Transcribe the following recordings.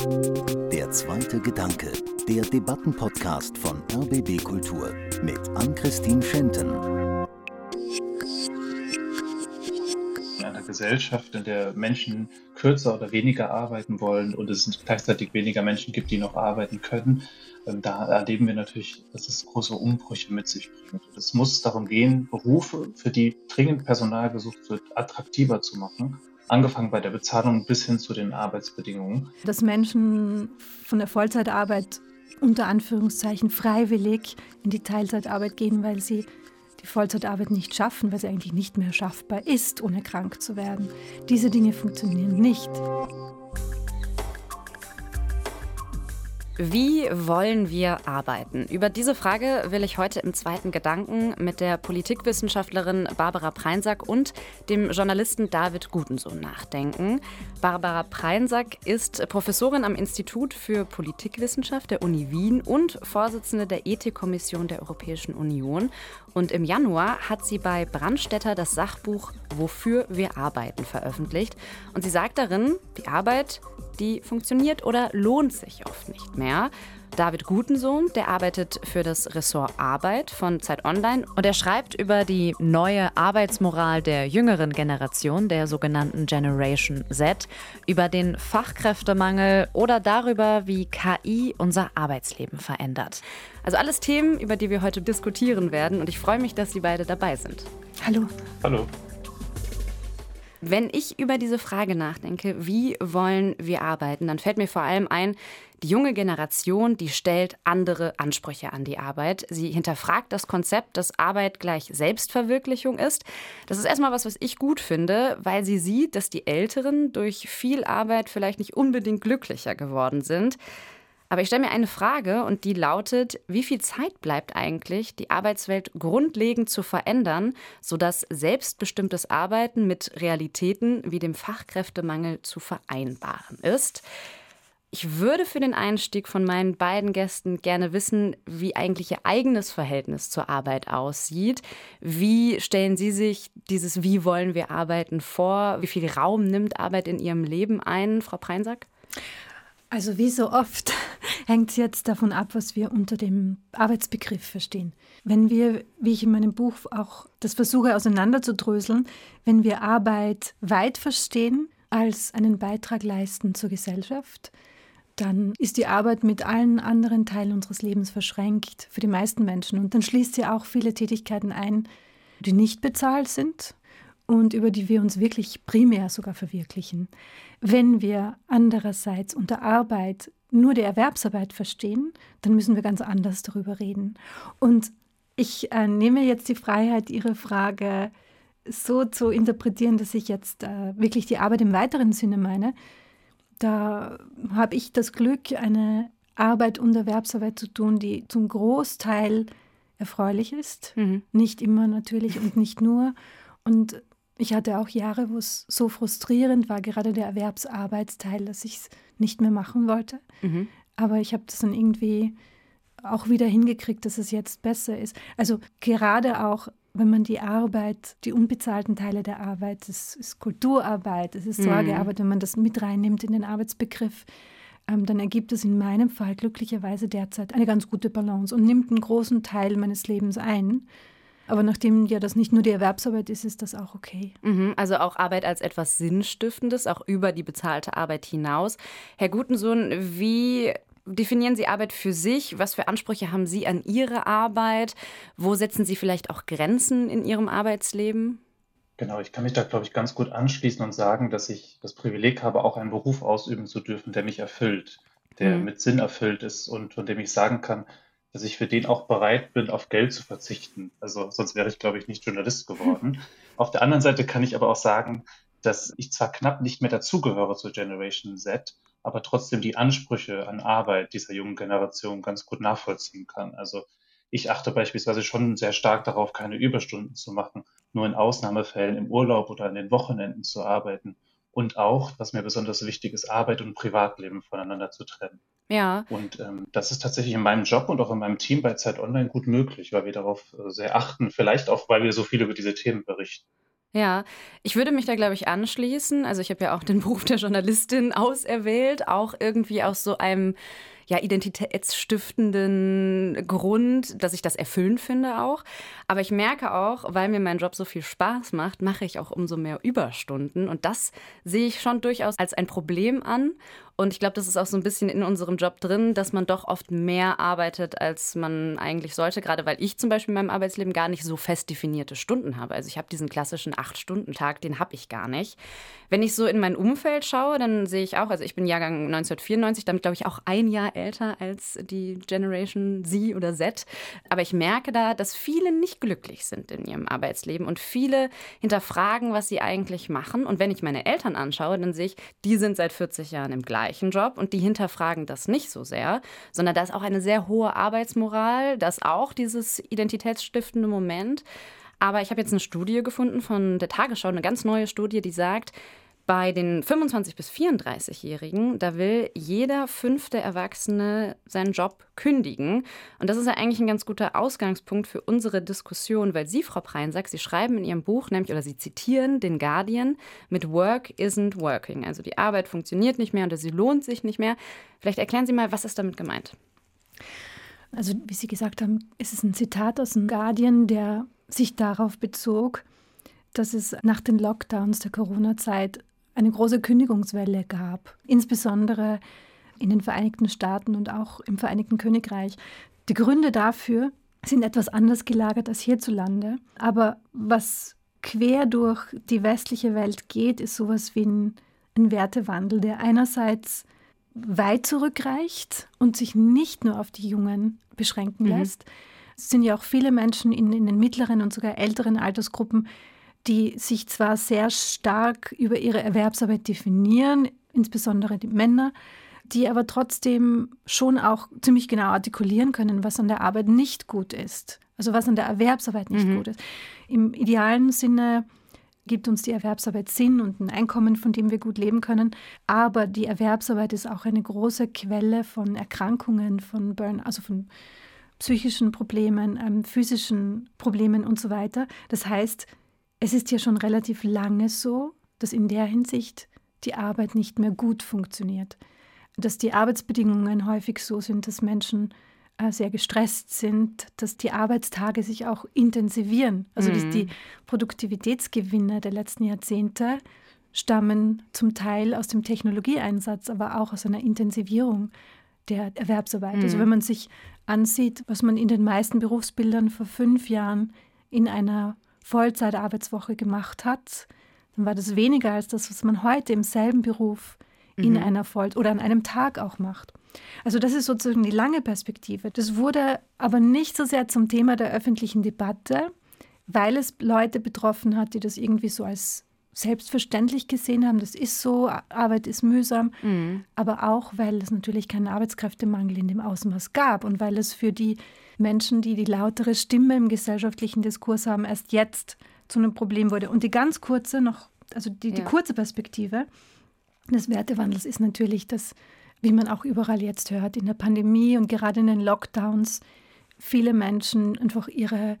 Der zweite Gedanke, der Debattenpodcast von RBB Kultur mit Ann-Christine Schenten. In einer Gesellschaft, in der Menschen kürzer oder weniger arbeiten wollen und es gleichzeitig weniger Menschen gibt, die noch arbeiten können, ähm, da erleben wir natürlich, dass es große Umbrüche mit sich bringt. Es muss darum gehen, Berufe, für die dringend Personal gesucht wird, attraktiver zu machen angefangen bei der Bezahlung bis hin zu den Arbeitsbedingungen. Dass Menschen von der Vollzeitarbeit unter Anführungszeichen freiwillig in die Teilzeitarbeit gehen, weil sie die Vollzeitarbeit nicht schaffen, weil sie eigentlich nicht mehr schaffbar ist, ohne krank zu werden. Diese Dinge funktionieren nicht. Wie wollen wir arbeiten? Über diese Frage will ich heute im zweiten Gedanken mit der Politikwissenschaftlerin Barbara Preinsack und dem Journalisten David Gutensohn nachdenken. Barbara Preinsack ist Professorin am Institut für Politikwissenschaft der Uni Wien und Vorsitzende der Ethikkommission der Europäischen Union. Und im Januar hat sie bei Brandstätter das Sachbuch Wofür wir arbeiten veröffentlicht. Und sie sagt darin, die Arbeit die funktioniert oder lohnt sich oft nicht mehr. David Gutensohn, der arbeitet für das Ressort Arbeit von Zeit Online und er schreibt über die neue Arbeitsmoral der jüngeren Generation, der sogenannten Generation Z, über den Fachkräftemangel oder darüber, wie KI unser Arbeitsleben verändert. Also alles Themen, über die wir heute diskutieren werden und ich freue mich, dass Sie beide dabei sind. Hallo. Hallo. Wenn ich über diese Frage nachdenke, wie wollen wir arbeiten, dann fällt mir vor allem ein, die junge Generation, die stellt andere Ansprüche an die Arbeit. Sie hinterfragt das Konzept, dass Arbeit gleich Selbstverwirklichung ist. Das ist erstmal was, was ich gut finde, weil sie sieht, dass die Älteren durch viel Arbeit vielleicht nicht unbedingt glücklicher geworden sind. Aber ich stelle mir eine Frage und die lautet, wie viel Zeit bleibt eigentlich, die Arbeitswelt grundlegend zu verändern, sodass selbstbestimmtes Arbeiten mit Realitäten wie dem Fachkräftemangel zu vereinbaren ist? Ich würde für den Einstieg von meinen beiden Gästen gerne wissen, wie eigentlich Ihr eigenes Verhältnis zur Arbeit aussieht. Wie stellen Sie sich dieses Wie wollen wir arbeiten vor? Wie viel Raum nimmt Arbeit in Ihrem Leben ein, Frau Preinsack? Also wie so oft hängt es jetzt davon ab, was wir unter dem Arbeitsbegriff verstehen. Wenn wir, wie ich in meinem Buch auch das versuche auseinanderzudröseln, wenn wir Arbeit weit verstehen als einen Beitrag leisten zur Gesellschaft, dann ist die Arbeit mit allen anderen Teilen unseres Lebens verschränkt für die meisten Menschen. Und dann schließt sie auch viele Tätigkeiten ein, die nicht bezahlt sind und über die wir uns wirklich primär sogar verwirklichen. Wenn wir andererseits unter Arbeit nur die Erwerbsarbeit verstehen, dann müssen wir ganz anders darüber reden. Und ich äh, nehme jetzt die Freiheit, Ihre Frage so zu interpretieren, dass ich jetzt äh, wirklich die Arbeit im weiteren Sinne meine. Da habe ich das Glück, eine Arbeit und Erwerbsarbeit zu tun, die zum Großteil erfreulich ist. Mhm. Nicht immer natürlich und nicht nur. Und ich hatte auch Jahre, wo es so frustrierend war, gerade der Erwerbsarbeitsteil, dass ich es nicht mehr machen wollte. Mhm. Aber ich habe das dann irgendwie auch wieder hingekriegt, dass es jetzt besser ist. Also gerade auch, wenn man die Arbeit, die unbezahlten Teile der Arbeit, das ist Kulturarbeit, das ist. Sorgearbeit, mhm. wenn man das mit reinnimmt in den Arbeitsbegriff, ähm, dann ergibt es in meinem Fall glücklicherweise derzeit eine ganz gute Balance und nimmt einen großen Teil meines Lebens ein. Aber nachdem ja das nicht nur die Erwerbsarbeit ist, ist das auch okay. Mhm, also auch Arbeit als etwas Sinnstiftendes, auch über die bezahlte Arbeit hinaus. Herr Gutensohn, wie definieren Sie Arbeit für sich? Was für Ansprüche haben Sie an Ihre Arbeit? Wo setzen Sie vielleicht auch Grenzen in Ihrem Arbeitsleben? Genau, ich kann mich da, glaube ich, ganz gut anschließen und sagen, dass ich das Privileg habe, auch einen Beruf ausüben zu dürfen, der mich erfüllt, der mhm. mit Sinn erfüllt ist und von dem ich sagen kann, dass ich für den auch bereit bin, auf Geld zu verzichten. Also sonst wäre ich, glaube ich, nicht Journalist geworden. auf der anderen Seite kann ich aber auch sagen, dass ich zwar knapp nicht mehr dazugehöre zur Generation Z, aber trotzdem die Ansprüche an Arbeit dieser jungen Generation ganz gut nachvollziehen kann. Also ich achte beispielsweise schon sehr stark darauf, keine Überstunden zu machen, nur in Ausnahmefällen im Urlaub oder an den Wochenenden zu arbeiten und auch, was mir besonders wichtig ist, Arbeit und Privatleben voneinander zu trennen. Ja. Und ähm, das ist tatsächlich in meinem Job und auch in meinem Team bei Zeit Online gut möglich, weil wir darauf äh, sehr achten. Vielleicht auch, weil wir so viel über diese Themen berichten. Ja, ich würde mich da, glaube ich, anschließen. Also ich habe ja auch den Beruf der Journalistin auserwählt, auch irgendwie aus so einem ja, identitätsstiftenden Grund, dass ich das erfüllend finde auch. Aber ich merke auch, weil mir mein Job so viel Spaß macht, mache ich auch umso mehr Überstunden. Und das sehe ich schon durchaus als ein Problem an. Und ich glaube, das ist auch so ein bisschen in unserem Job drin, dass man doch oft mehr arbeitet, als man eigentlich sollte. Gerade weil ich zum Beispiel in meinem Arbeitsleben gar nicht so fest definierte Stunden habe. Also ich habe diesen klassischen Acht-Stunden-Tag, den habe ich gar nicht. Wenn ich so in mein Umfeld schaue, dann sehe ich auch, also ich bin Jahrgang 1994, damit glaube ich auch ein Jahr älter als die Generation Z oder Z. Aber ich merke da, dass viele nicht glücklich sind in ihrem Arbeitsleben und viele hinterfragen, was sie eigentlich machen. Und wenn ich meine Eltern anschaue, dann sehe ich, die sind seit 40 Jahren im gleichen gleichen Job und die hinterfragen das nicht so sehr, sondern da ist auch eine sehr hohe Arbeitsmoral, da ist auch dieses identitätsstiftende Moment. Aber ich habe jetzt eine Studie gefunden von der Tagesschau, eine ganz neue Studie, die sagt, bei den 25- bis 34-Jährigen, da will jeder fünfte Erwachsene seinen Job kündigen. Und das ist ja eigentlich ein ganz guter Ausgangspunkt für unsere Diskussion, weil Sie, Frau Preinsack, Sie schreiben in Ihrem Buch, nämlich, oder Sie zitieren den Guardian mit Work isn't working. Also die Arbeit funktioniert nicht mehr oder sie lohnt sich nicht mehr. Vielleicht erklären Sie mal, was ist damit gemeint? Also, wie Sie gesagt haben, ist es ein Zitat aus dem Guardian, der sich darauf bezog, dass es nach den Lockdowns der Corona-Zeit eine große Kündigungswelle gab, insbesondere in den Vereinigten Staaten und auch im Vereinigten Königreich. Die Gründe dafür sind etwas anders gelagert als hierzulande. Aber was quer durch die westliche Welt geht, ist sowas wie ein, ein Wertewandel, der einerseits weit zurückreicht und sich nicht nur auf die Jungen beschränken mhm. lässt. Es sind ja auch viele Menschen in, in den mittleren und sogar älteren Altersgruppen, die sich zwar sehr stark über ihre Erwerbsarbeit definieren, insbesondere die Männer, die aber trotzdem schon auch ziemlich genau artikulieren können, was an der Arbeit nicht gut ist. Also was an der Erwerbsarbeit nicht mhm. gut ist. Im idealen Sinne gibt uns die Erwerbsarbeit Sinn und ein Einkommen, von dem wir gut leben können. Aber die Erwerbsarbeit ist auch eine große Quelle von Erkrankungen, von Burn, also von psychischen Problemen, ähm, physischen Problemen und so weiter. Das heißt, es ist ja schon relativ lange so, dass in der Hinsicht die Arbeit nicht mehr gut funktioniert. Dass die Arbeitsbedingungen häufig so sind, dass Menschen äh, sehr gestresst sind, dass die Arbeitstage sich auch intensivieren. Also mhm. die Produktivitätsgewinne der letzten Jahrzehnte stammen zum Teil aus dem Technologieeinsatz, aber auch aus einer Intensivierung der Erwerbsarbeit. Also mhm. Also wenn man sich ansieht, was man in den meisten Berufsbildern vor fünf Jahren in einer Vollzeitarbeitswoche gemacht hat, dann war das weniger als das, was man heute im selben Beruf in mhm. einer Voll- oder an einem Tag auch macht. Also das ist sozusagen die lange Perspektive. Das wurde aber nicht so sehr zum Thema der öffentlichen Debatte, weil es Leute betroffen hat, die das irgendwie so als selbstverständlich gesehen haben, das ist so, Arbeit ist mühsam, mhm. aber auch, weil es natürlich keinen Arbeitskräftemangel in dem Ausmaß gab und weil es für die Menschen, die die lautere Stimme im gesellschaftlichen Diskurs haben, erst jetzt zu einem Problem wurde. Und die ganz kurze noch, also die, die kurze Perspektive des Wertewandels ist natürlich, dass, wie man auch überall jetzt hört, in der Pandemie und gerade in den Lockdowns viele Menschen einfach ihre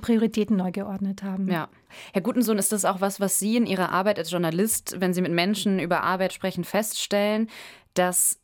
Prioritäten neu geordnet haben. Ja. Herr Gutensohn, ist das auch was, was Sie in Ihrer Arbeit als Journalist, wenn Sie mit Menschen über Arbeit sprechen, feststellen, dass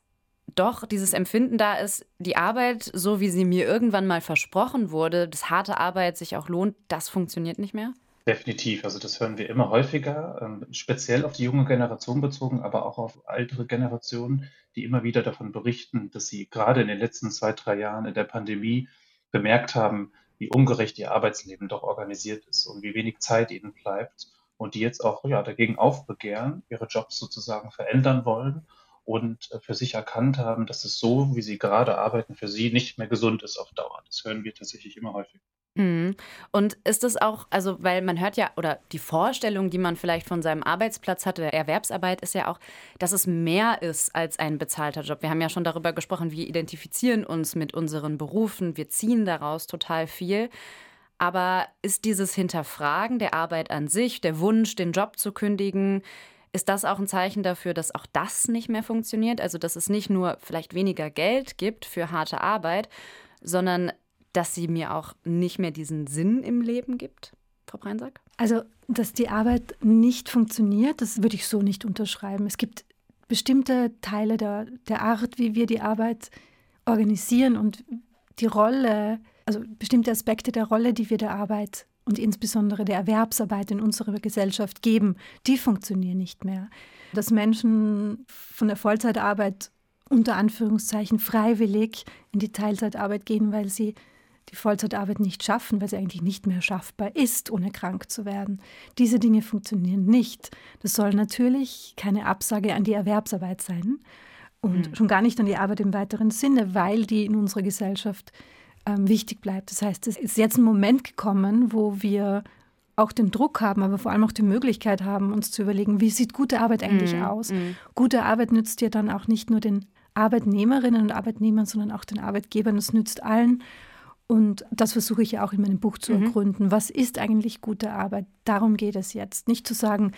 doch dieses Empfinden da ist, die Arbeit, so wie sie mir irgendwann mal versprochen wurde, dass harte Arbeit sich auch lohnt, das funktioniert nicht mehr? Definitiv. Also das hören wir immer häufiger, ähm, speziell auf die junge Generation bezogen, aber auch auf ältere Generationen, die immer wieder davon berichten, dass sie gerade in den letzten zwei, drei Jahren in der Pandemie bemerkt haben, wie ungerecht ihr Arbeitsleben doch organisiert ist und wie wenig Zeit ihnen bleibt und die jetzt auch ja, dagegen aufbegehren, ihre Jobs sozusagen verändern wollen und äh, für sich erkannt haben, dass es so, wie sie gerade arbeiten, für sie nicht mehr gesund ist auf Dauer. Das hören wir tatsächlich immer häufig. Mhm. Und ist das auch, also weil man hört ja, oder die Vorstellung, die man vielleicht von seinem Arbeitsplatz hat, der Erwerbsarbeit, ist ja auch, dass es mehr ist als ein bezahlter Job. Wir haben ja schon darüber gesprochen, wir identifizieren uns mit unseren Berufen, wir ziehen daraus total viel. Aber ist dieses Hinterfragen der Arbeit an sich, der Wunsch, den Job zu kündigen, ist das auch ein Zeichen dafür, dass auch das nicht mehr funktioniert? Also, dass es nicht nur vielleicht weniger Geld gibt für harte Arbeit, sondern dass sie mir auch nicht mehr diesen Sinn im Leben gibt, Frau Breinsack? Also Dass die Arbeit nicht funktioniert, das würde ich so nicht unterschreiben. Es gibt bestimmte Teile der, der Art, wie wir die Arbeit organisieren und die Rolle, also bestimmte Aspekte der Rolle, die wir der Arbeit und insbesondere der Erwerbsarbeit in unserer Gesellschaft geben, die funktionieren nicht mehr. Dass Menschen von der Vollzeitarbeit unter Anführungszeichen freiwillig in die Teilzeitarbeit gehen, weil sie die Vollzeitarbeit nicht schaffen, weil sie eigentlich nicht mehr schaffbar ist, ohne krank zu werden. Diese Dinge funktionieren nicht. Das soll natürlich keine Absage an die Erwerbsarbeit sein und mhm. schon gar nicht an die Arbeit im weiteren Sinne, weil die in unserer Gesellschaft ähm, wichtig bleibt. Das heißt, es ist jetzt ein Moment gekommen, wo wir auch den Druck haben, aber vor allem auch die Möglichkeit haben, uns zu überlegen, wie sieht gute Arbeit eigentlich mhm. aus? Mhm. Gute Arbeit nützt dir dann auch nicht nur den Arbeitnehmerinnen und Arbeitnehmern, sondern auch den Arbeitgebern. Es nützt allen. Und das versuche ich ja auch in meinem Buch zu mhm. ergründen. Was ist eigentlich gute Arbeit? Darum geht es jetzt. Nicht zu sagen,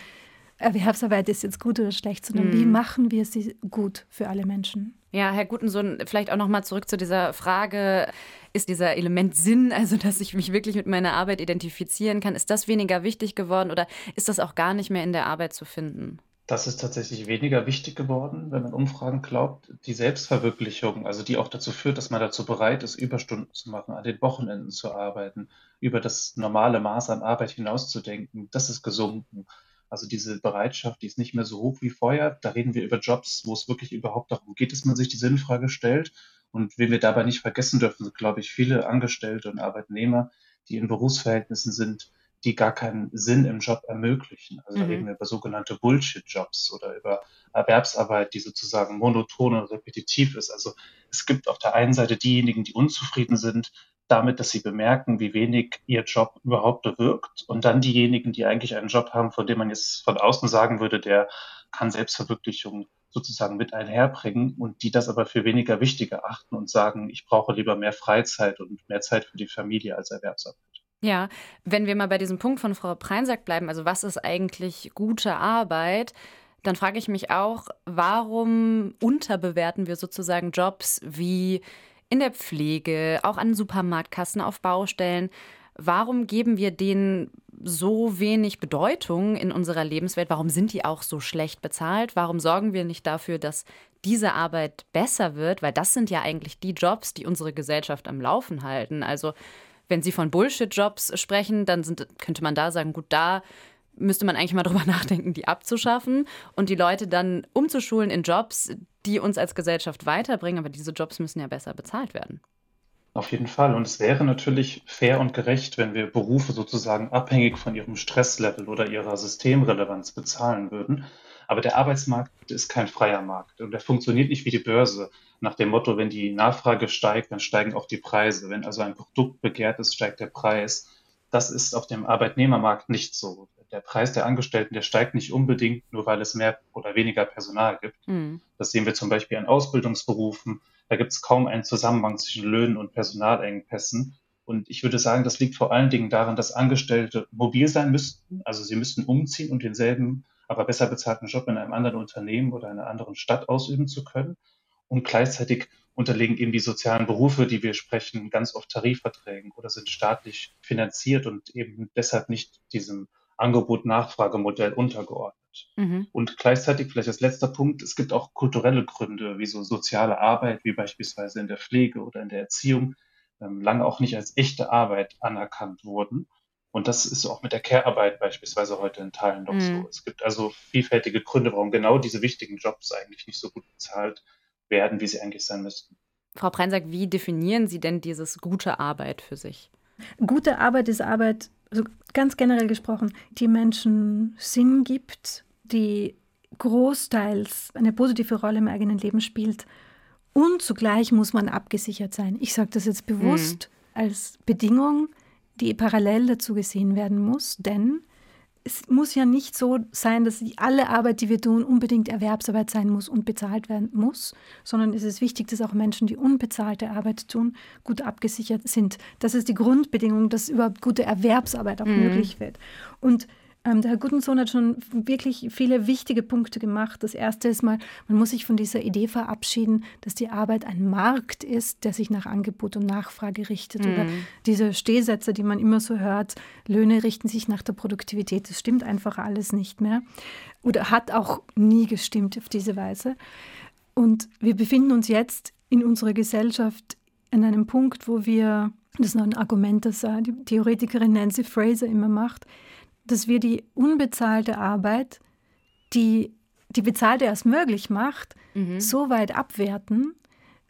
Erwerbsarbeit ist jetzt gut oder schlecht, sondern mhm. wie machen wir sie gut für alle Menschen? Ja, Herr Gutensohn, vielleicht auch noch mal zurück zu dieser Frage, ist dieser Element Sinn, also dass ich mich wirklich mit meiner Arbeit identifizieren kann, ist das weniger wichtig geworden oder ist das auch gar nicht mehr in der Arbeit zu finden? Das ist tatsächlich weniger wichtig geworden, wenn man Umfragen glaubt. Die Selbstverwirklichung, also die auch dazu führt, dass man dazu bereit ist, Überstunden zu machen, an den Wochenenden zu arbeiten, über das normale Maß an Arbeit hinauszudenken, das ist gesunken. Also diese Bereitschaft, die ist nicht mehr so hoch wie vorher. Da reden wir über Jobs, wo es wirklich überhaupt darum geht, dass man sich die Sinnfrage stellt. Und wen wir dabei nicht vergessen dürfen, sind, glaube ich, viele Angestellte und Arbeitnehmer, die in Berufsverhältnissen sind, die gar keinen Sinn im Job ermöglichen. Also mhm. da reden wir über sogenannte Bullshit-Jobs oder über Erwerbsarbeit, die sozusagen monoton und repetitiv ist. Also es gibt auf der einen Seite diejenigen, die unzufrieden sind damit, dass sie bemerken, wie wenig ihr Job überhaupt bewirkt und dann diejenigen, die eigentlich einen Job haben, von dem man jetzt von außen sagen würde, der kann Selbstverwirklichung sozusagen mit einherbringen und die das aber für weniger wichtig erachten und sagen, ich brauche lieber mehr Freizeit und mehr Zeit für die Familie als Erwerbsarbeit. Ja, wenn wir mal bei diesem Punkt von Frau Preinsack bleiben, also was ist eigentlich gute Arbeit, dann frage ich mich auch, warum unterbewerten wir sozusagen Jobs wie in der Pflege, auch an Supermarktkassen, auf Baustellen? Warum geben wir denen so wenig Bedeutung in unserer Lebenswelt? Warum sind die auch so schlecht bezahlt? Warum sorgen wir nicht dafür, dass diese Arbeit besser wird? Weil das sind ja eigentlich die Jobs, die unsere Gesellschaft am Laufen halten. Also wenn Sie von Bullshit-Jobs sprechen, dann sind, könnte man da sagen, gut, da müsste man eigentlich mal drüber nachdenken, die abzuschaffen und die Leute dann umzuschulen in Jobs, die uns als Gesellschaft weiterbringen. Aber diese Jobs müssen ja besser bezahlt werden. Auf jeden Fall. Und es wäre natürlich fair und gerecht, wenn wir Berufe sozusagen abhängig von ihrem Stresslevel oder ihrer Systemrelevanz bezahlen würden. Aber der Arbeitsmarkt ist kein freier Markt und er funktioniert nicht wie die Börse nach dem Motto, wenn die Nachfrage steigt, dann steigen auch die Preise. Wenn also ein Produkt begehrt ist, steigt der Preis. Das ist auf dem Arbeitnehmermarkt nicht so. Der Preis der Angestellten, der steigt nicht unbedingt, nur weil es mehr oder weniger Personal gibt. Mhm. Das sehen wir zum Beispiel an Ausbildungsberufen. Da gibt es kaum einen Zusammenhang zwischen Löhnen und Personalengpässen. Und ich würde sagen, das liegt vor allen Dingen daran, dass Angestellte mobil sein müssten. Also sie müssten umziehen und denselben, aber besser bezahlten Job in einem anderen Unternehmen oder einer anderen Stadt ausüben zu können und gleichzeitig unterliegen eben die sozialen Berufe, die wir sprechen, ganz oft Tarifverträgen oder sind staatlich finanziert und eben deshalb nicht diesem Angebot-Nachfragemodell untergeordnet. Mhm. Und gleichzeitig, vielleicht als letzter Punkt, es gibt auch kulturelle Gründe, wie so soziale Arbeit, wie beispielsweise in der Pflege oder in der Erziehung, ähm, lange auch nicht als echte Arbeit anerkannt wurden. Und das ist auch mit der Care-Arbeit beispielsweise heute in Teilen noch mhm. so. Es gibt also vielfältige Gründe, warum genau diese wichtigen Jobs eigentlich nicht so gut bezahlt werden, wie sie eigentlich sein müssten. Frau Preinsack, wie definieren Sie denn dieses gute Arbeit für sich? Gute Arbeit ist Arbeit, also ganz generell gesprochen, die Menschen Sinn gibt, die großteils eine positive Rolle im eigenen Leben spielt. Und zugleich muss man abgesichert sein. Ich sage das jetzt bewusst mhm. als Bedingung, die parallel dazu gesehen werden muss, denn es muss ja nicht so sein, dass alle Arbeit, die wir tun, unbedingt Erwerbsarbeit sein muss und bezahlt werden muss, sondern es ist wichtig, dass auch Menschen, die unbezahlte Arbeit tun, gut abgesichert sind. Das ist die Grundbedingung, dass überhaupt gute Erwerbsarbeit auch mhm. möglich wird. Und Ähm, der Herr Gutensohn hat schon wirklich viele wichtige Punkte gemacht. Das erste ist mal, man muss sich von dieser Idee verabschieden, dass die Arbeit ein Markt ist, der sich nach Angebot und Nachfrage richtet. Mhm. Oder diese Stehsätze, die man immer so hört, Löhne richten sich nach der Produktivität. Das stimmt einfach alles nicht mehr. Oder hat auch nie gestimmt auf diese Weise. Und wir befinden uns jetzt in unserer Gesellschaft an einem Punkt, wo wir, das ist noch ein Argument, das äh, die Theoretikerin Nancy Fraser immer macht, dass wir die unbezahlte Arbeit, die die bezahlte erst möglich macht, mhm. so weit abwerten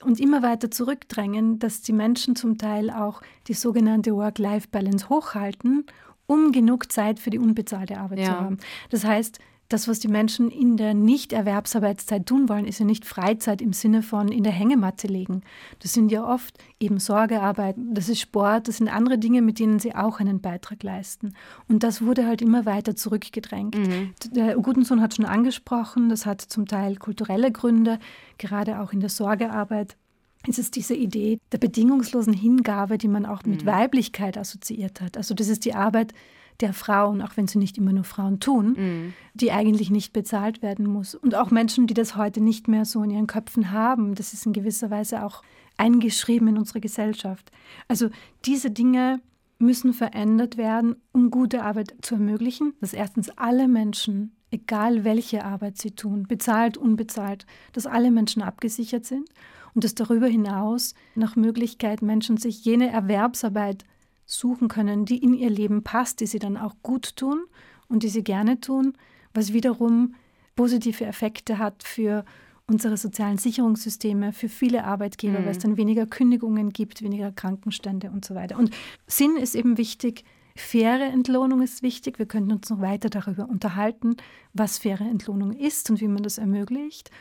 und immer weiter zurückdrängen, dass die Menschen zum Teil auch die sogenannte Work-Life-Balance hochhalten, um genug Zeit für die unbezahlte Arbeit ja. zu haben. Das heißt, das, was die Menschen in der Nicht-Erwerbsarbeitszeit tun wollen, ist ja nicht Freizeit im Sinne von in der Hängematte legen. Das sind ja oft eben Sorgearbeit, das ist Sport, das sind andere Dinge, mit denen sie auch einen Beitrag leisten. Und das wurde halt immer weiter zurückgedrängt. Mhm. Der Gutensohn hat schon angesprochen, das hat zum Teil kulturelle Gründe, gerade auch in der Sorgearbeit ist es diese Idee der bedingungslosen Hingabe, die man auch mit mhm. Weiblichkeit assoziiert hat. Also das ist die Arbeit, der Frauen, auch wenn sie nicht immer nur Frauen tun, mhm. die eigentlich nicht bezahlt werden muss. Und auch Menschen, die das heute nicht mehr so in ihren Köpfen haben, das ist in gewisser Weise auch eingeschrieben in unsere Gesellschaft. Also diese Dinge müssen verändert werden, um gute Arbeit zu ermöglichen, dass erstens alle Menschen, egal welche Arbeit sie tun, bezahlt, unbezahlt, dass alle Menschen abgesichert sind und dass darüber hinaus nach Möglichkeit Menschen sich jene Erwerbsarbeit suchen können, die in ihr Leben passt, die sie dann auch gut tun und die sie gerne tun, was wiederum positive Effekte hat für unsere sozialen Sicherungssysteme, für viele Arbeitgeber, mhm. weil es dann weniger Kündigungen gibt, weniger Krankenstände und so weiter. Und Sinn ist eben wichtig, faire Entlohnung ist wichtig. Wir könnten uns noch weiter darüber unterhalten, was faire Entlohnung ist und wie man das ermöglicht.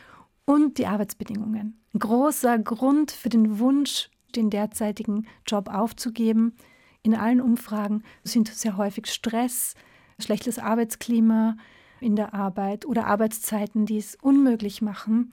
Und die Arbeitsbedingungen. Ein großer Grund für den Wunsch, den derzeitigen Job aufzugeben, in allen Umfragen sind sehr häufig Stress, schlechtes Arbeitsklima in der Arbeit oder Arbeitszeiten, die es unmöglich machen,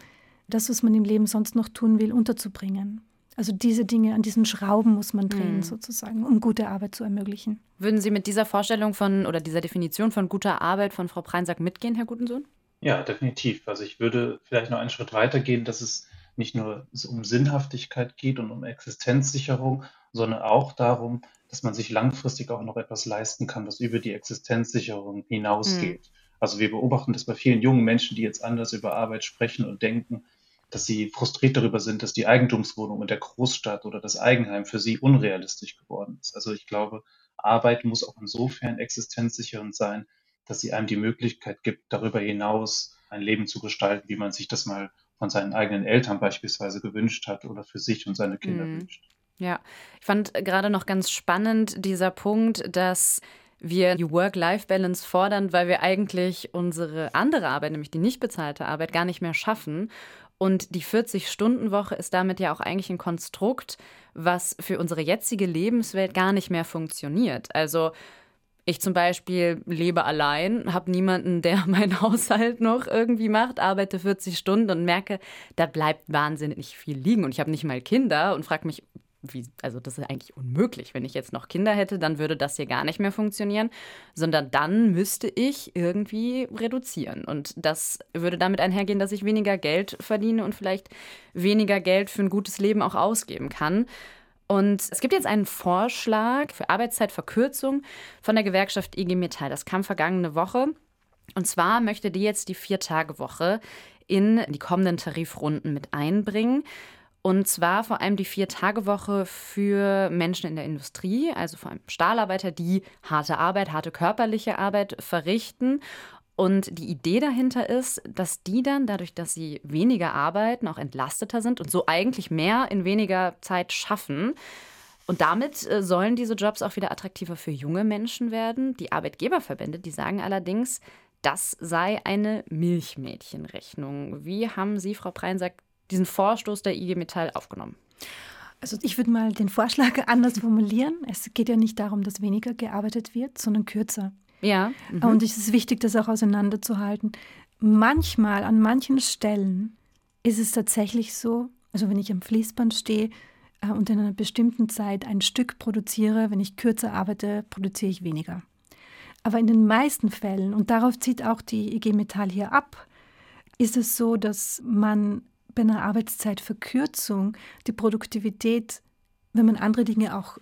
das, was man im Leben sonst noch tun will, unterzubringen. Also diese Dinge, an diesen Schrauben muss man drehen, mhm. sozusagen, um gute Arbeit zu ermöglichen. Würden Sie mit dieser Vorstellung von oder dieser Definition von guter Arbeit von Frau Preinsack mitgehen, Herr Gutensohn? Ja, definitiv. Also ich würde vielleicht noch einen Schritt weiter gehen, dass es nicht nur um Sinnhaftigkeit geht und um Existenzsicherung, sondern auch darum, dass man sich langfristig auch noch etwas leisten kann, was über die Existenzsicherung hinausgeht. Mhm. Also wir beobachten das bei vielen jungen Menschen, die jetzt anders über Arbeit sprechen und denken, dass sie frustriert darüber sind, dass die Eigentumswohnung in der Großstadt oder das Eigenheim für sie unrealistisch geworden ist. Also ich glaube, Arbeit muss auch insofern existenzsichernd sein, dass sie einem die Möglichkeit gibt, darüber hinaus ein Leben zu gestalten, wie man sich das mal von seinen eigenen Eltern beispielsweise gewünscht hat oder für sich und seine Kinder mhm. wünscht. Ja, ich fand gerade noch ganz spannend dieser Punkt, dass wir die Work-Life-Balance fordern, weil wir eigentlich unsere andere Arbeit, nämlich die nicht bezahlte Arbeit, gar nicht mehr schaffen. Und die 40-Stunden-Woche ist damit ja auch eigentlich ein Konstrukt, was für unsere jetzige Lebenswelt gar nicht mehr funktioniert. Also ich zum Beispiel lebe allein, habe niemanden, der meinen Haushalt noch irgendwie macht, arbeite 40 Stunden und merke, da bleibt wahnsinnig viel liegen. Und ich habe nicht mal Kinder und frage mich, wie, also das ist eigentlich unmöglich. Wenn ich jetzt noch Kinder hätte, dann würde das hier gar nicht mehr funktionieren, sondern dann müsste ich irgendwie reduzieren. Und das würde damit einhergehen, dass ich weniger Geld verdiene und vielleicht weniger Geld für ein gutes Leben auch ausgeben kann. Und es gibt jetzt einen Vorschlag für Arbeitszeitverkürzung von der Gewerkschaft IG Metall. Das kam vergangene Woche. Und zwar möchte die jetzt die Vier-Tage-Woche in die kommenden Tarifrunden mit einbringen. Und zwar vor allem die Vier-Tage-Woche für Menschen in der Industrie, also vor allem Stahlarbeiter, die harte Arbeit, harte körperliche Arbeit verrichten. Und die Idee dahinter ist, dass die dann, dadurch, dass sie weniger arbeiten, auch entlasteter sind und so eigentlich mehr in weniger Zeit schaffen. Und damit äh, sollen diese Jobs auch wieder attraktiver für junge Menschen werden. Die Arbeitgeberverbände, die sagen allerdings, das sei eine Milchmädchenrechnung. Wie haben Sie, Frau Preinsack, diesen Vorstoß der IG Metall aufgenommen? Also ich würde mal den Vorschlag anders formulieren. Es geht ja nicht darum, dass weniger gearbeitet wird, sondern kürzer. Ja. Mhm. Und es ist wichtig, das auch auseinanderzuhalten. Manchmal, an manchen Stellen ist es tatsächlich so, also wenn ich am Fließband stehe äh, und in einer bestimmten Zeit ein Stück produziere, wenn ich kürzer arbeite, produziere ich weniger. Aber in den meisten Fällen, und darauf zieht auch die IG Metall hier ab, ist es so, dass man bei einer Arbeitszeitverkürzung die Produktivität, wenn man andere Dinge auch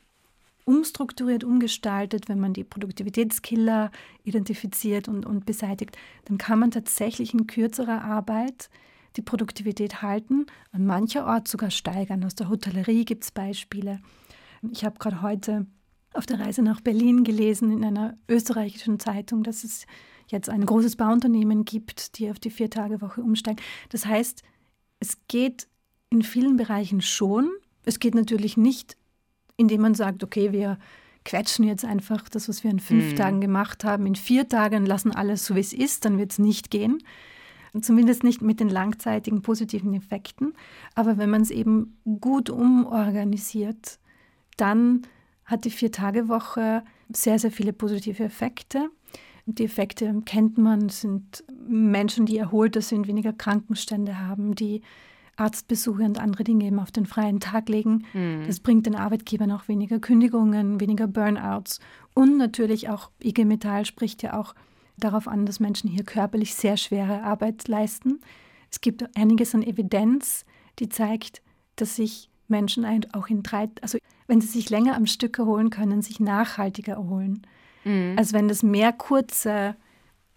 umstrukturiert, umgestaltet, wenn man die Produktivitätskiller identifiziert und, und beseitigt, dann kann man tatsächlich in kürzerer Arbeit die Produktivität halten, an mancher Ort sogar steigern. Aus der Hotellerie gibt es Beispiele. Ich habe gerade heute auf der Reise nach Berlin gelesen in einer österreichischen Zeitung, dass es jetzt ein großes Bauunternehmen gibt, die auf die Vier-Tage-Woche umsteigen. Das heißt, es geht in vielen Bereichen schon. Es geht natürlich nicht indem man sagt, okay, wir quetschen jetzt einfach das, was wir in fünf mhm. Tagen gemacht haben, in vier Tagen lassen alles so, wie es ist, dann wird es nicht gehen. Zumindest nicht mit den langzeitigen positiven Effekten. Aber wenn man es eben gut umorganisiert, dann hat die Vier-Tage-Woche sehr, sehr viele positive Effekte. Die Effekte kennt man, sind Menschen, die erholter sind, weniger Krankenstände haben, die Arztbesuche und andere Dinge eben auf den freien Tag legen. Mhm. Das bringt den Arbeitgebern auch weniger Kündigungen, weniger Burnouts und natürlich auch IG Metall spricht ja auch darauf an, dass Menschen hier körperlich sehr schwere Arbeit leisten. Es gibt einiges an Evidenz, die zeigt, dass sich Menschen auch in drei, also wenn sie sich länger am Stück erholen können, sich nachhaltiger erholen. Mhm. Als wenn das mehr kurze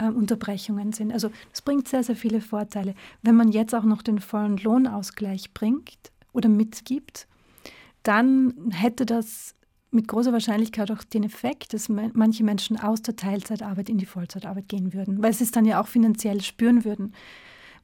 äh, Unterbrechungen sind. Also das bringt sehr, sehr viele Vorteile. Wenn man jetzt auch noch den vollen Lohnausgleich bringt oder mitgibt, dann hätte das mit großer Wahrscheinlichkeit auch den Effekt, dass manche Menschen aus der Teilzeitarbeit in die Vollzeitarbeit gehen würden, weil sie es dann ja auch finanziell spüren würden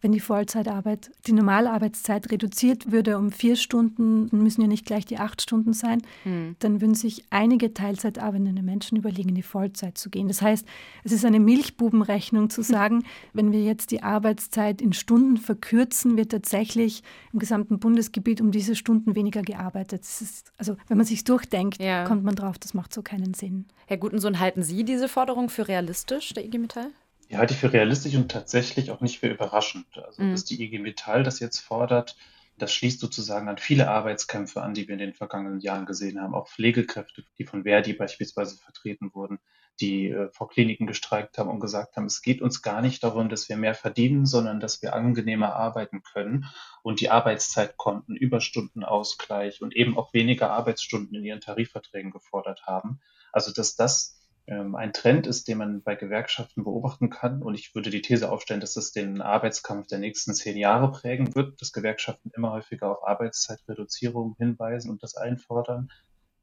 wenn die Vollzeitarbeit, die Normalarbeitszeit reduziert würde um vier Stunden, müssen ja nicht gleich die acht Stunden sein, hm. dann würden sich einige Teilzeit arbeitende Menschen überlegen, in die Vollzeit zu gehen. Das heißt, es ist eine Milchbubenrechnung zu sagen, wenn wir jetzt die Arbeitszeit in Stunden verkürzen, wird tatsächlich im gesamten Bundesgebiet um diese Stunden weniger gearbeitet. Ist, also wenn man sich durchdenkt, ja. kommt man drauf, das macht so keinen Sinn. Herr Gutensohn, halten Sie diese Forderung für realistisch, der IG Metall? Die halte ich für realistisch und tatsächlich auch nicht für überraschend. Also, mhm. dass die IG Metall das jetzt fordert, das schließt sozusagen an viele Arbeitskämpfe an, die wir in den vergangenen Jahren gesehen haben. Auch Pflegekräfte, die von Verdi beispielsweise vertreten wurden, die äh, vor Kliniken gestreikt haben und gesagt haben, es geht uns gar nicht darum, dass wir mehr verdienen, sondern dass wir angenehmer arbeiten können und die Arbeitszeitkonten, Überstundenausgleich und eben auch weniger Arbeitsstunden in ihren Tarifverträgen gefordert haben. Also dass das ein Trend ist, den man bei Gewerkschaften beobachten kann. Und ich würde die These aufstellen, dass es den Arbeitskampf der nächsten zehn Jahre prägen wird, dass Gewerkschaften immer häufiger auf Arbeitszeitreduzierung hinweisen und das einfordern.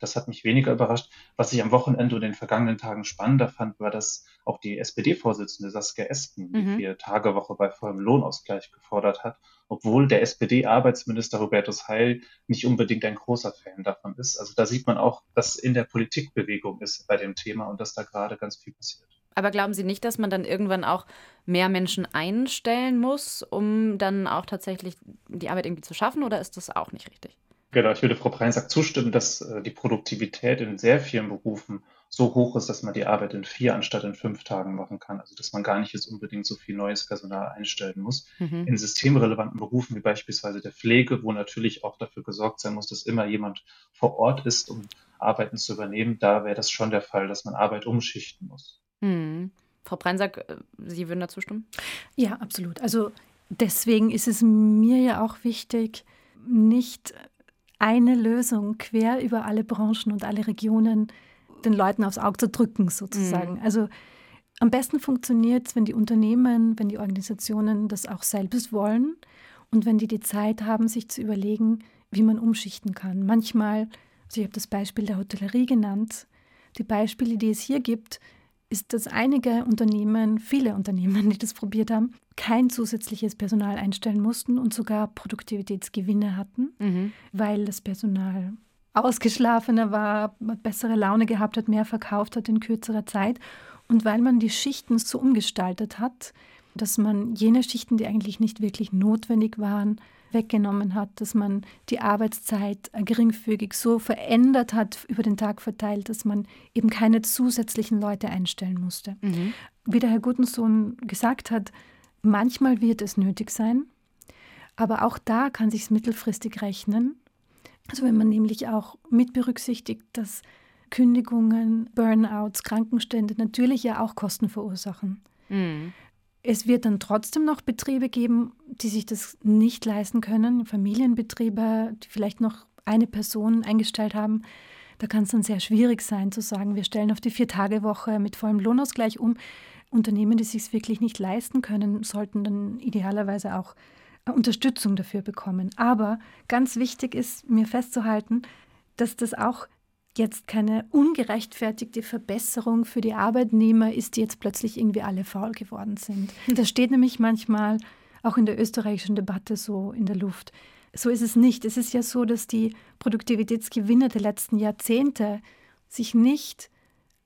Das hat mich weniger überrascht. Was ich am Wochenende und den vergangenen Tagen spannender fand, war, dass auch die SPD-Vorsitzende Saskia Esken die mhm. Vier-Tage-Woche bei vollem Lohnausgleich gefordert hat, obwohl der SPD-Arbeitsminister Hubertus Heil nicht unbedingt ein großer Fan davon ist. Also da sieht man auch, dass in der Politik Bewegung ist bei dem Thema und dass da gerade ganz viel passiert. Aber glauben Sie nicht, dass man dann irgendwann auch mehr Menschen einstellen muss, um dann auch tatsächlich die Arbeit irgendwie zu schaffen, oder ist das auch nicht richtig? Genau, ich würde Frau Preinsack zustimmen, dass äh, die Produktivität in sehr vielen Berufen so hoch ist, dass man die Arbeit in vier anstatt in fünf Tagen machen kann. Also dass man gar nicht jetzt unbedingt so viel neues Personal einstellen muss. Mhm. In systemrelevanten Berufen wie beispielsweise der Pflege, wo natürlich auch dafür gesorgt sein muss, dass immer jemand vor Ort ist, um Arbeiten zu übernehmen, da wäre das schon der Fall, dass man Arbeit umschichten muss. Mhm. Frau Preinsack, äh, Sie würden dazu stimmen? Ja, absolut. Also deswegen ist es mir ja auch wichtig, nicht eine Lösung quer über alle Branchen und alle Regionen den Leuten aufs Auge zu drücken, sozusagen. Mhm. Also am besten funktioniert es, wenn die Unternehmen, wenn die Organisationen das auch selbst wollen und wenn die die Zeit haben, sich zu überlegen, wie man umschichten kann. Manchmal, also ich habe das Beispiel der Hotellerie genannt, die Beispiele, die es hier gibt, ist, dass einige Unternehmen, viele Unternehmen, die das probiert haben, kein zusätzliches Personal einstellen mussten und sogar Produktivitätsgewinne hatten, mhm. weil das Personal ausgeschlafener war, bessere Laune gehabt hat, mehr verkauft hat in kürzerer Zeit und weil man die Schichten so umgestaltet hat, dass man jene Schichten, die eigentlich nicht wirklich notwendig waren, weggenommen hat, dass man die Arbeitszeit geringfügig so verändert hat über den Tag verteilt, dass man eben keine zusätzlichen Leute einstellen musste. Mhm. Wie der Herr Gutensohn gesagt hat, manchmal wird es nötig sein, aber auch da kann sich mittelfristig rechnen. Also wenn man nämlich auch mit berücksichtigt, dass Kündigungen, Burnouts, Krankenstände natürlich ja auch Kosten verursachen. Mhm. Es wird dann trotzdem noch Betriebe geben, die sich das nicht leisten können, Familienbetriebe, die vielleicht noch eine Person eingestellt haben. Da kann es dann sehr schwierig sein zu sagen, wir stellen auf die Vier-Tage-Woche mit vollem Lohnausgleich um. Unternehmen, die sich wirklich nicht leisten können, sollten dann idealerweise auch Unterstützung dafür bekommen. Aber ganz wichtig ist mir festzuhalten, dass das auch jetzt keine ungerechtfertigte Verbesserung für die Arbeitnehmer ist, die jetzt plötzlich irgendwie alle faul geworden sind. Das steht nämlich manchmal auch in der österreichischen Debatte so in der Luft. So ist es nicht. Es ist ja so, dass die Produktivitätsgewinne der letzten Jahrzehnte sich nicht